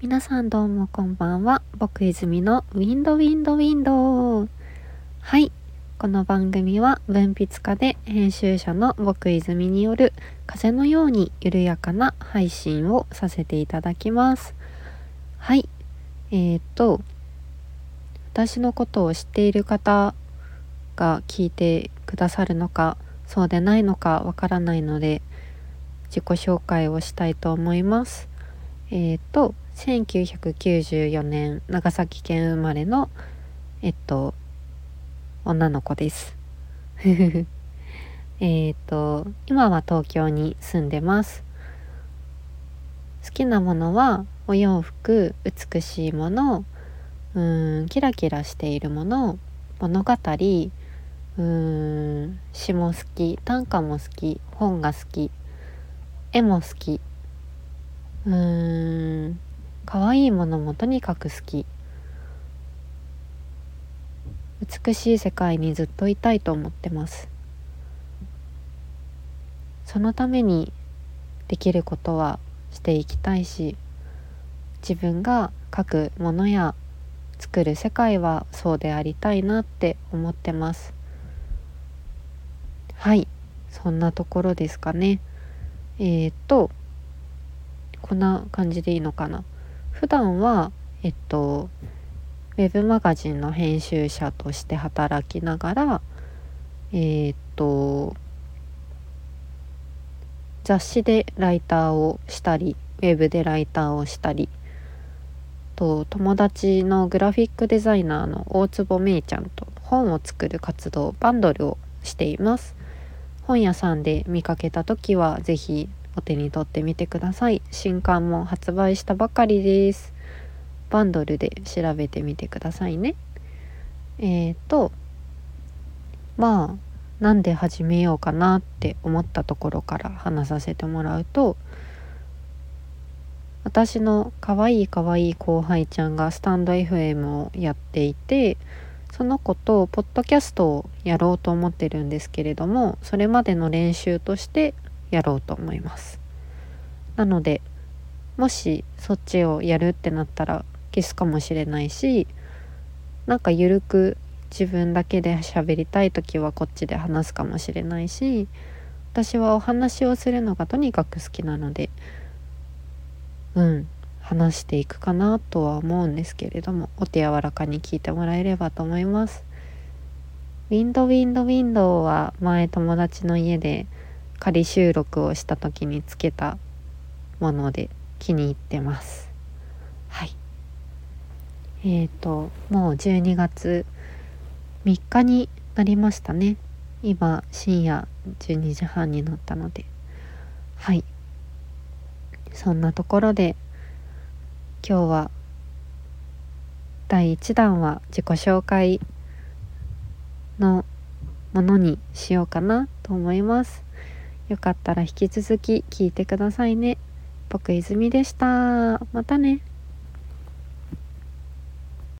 皆さんどうもこんばんは。僕泉のウィンドウィンドウィンドはい。この番組は文筆家で編集者の僕泉による風のように緩やかな配信をさせていただきます。はい。えー、っと、私のことを知っている方が聞いてくださるのか、そうでないのかわからないので、自己紹介をしたいと思います。えー、っと、1994年長崎県生まれのえっと女の子です。えっと今は東京に住んでます。好きなものはお洋服美しいものうんキラキラしているもの物語うん詩も好き短歌も好き本が好き絵も好きうん可愛いものもとにかく好き。美しい世界にずっといたいと思ってます。そのためにできることはしていきたいし自分が書くものや作る世界はそうでありたいなって思ってます。はいそんなところですかね。えー、っとこんな感じでいいのかな。普段はえっとウェブマガジンの編集者として働きながらえー、っと雑誌でライターをしたりウェブでライターをしたりと友達のグラフィックデザイナーの大坪芽衣ちゃんと本を作る活動バンドルをしています。本屋さんで見かけた時は是非お手に取ってみてください。新刊も発売したばかりです。バンドルで調べてみてくださいね。えっ、ー、とまあなんで始めようかなって思ったところから話させてもらうと私の可愛い可愛い後輩ちゃんがスタンド FM をやっていてその子とポッドキャストをやろうと思ってるんですけれどもそれまでの練習としてやろうと思いますなのでもしそっちをやるってなったら消すかもしれないしなんかゆるく自分だけで喋りたい時はこっちで話すかもしれないし私はお話をするのがとにかく好きなのでうん話していくかなとは思うんですけれどもお手柔らかに聞いてもらえればと思います。ウィンドウィンドウィンドウは前友達の家で仮収録をした時につけたもので気に入ってます。はい。えーともう12月3日になりましたね。今深夜12時半になったので。はい。そんなところで今日は第1弾は自己紹介のものにしようかなと思います。よかったら引き続き聞いてくださいね。僕泉でした。またね。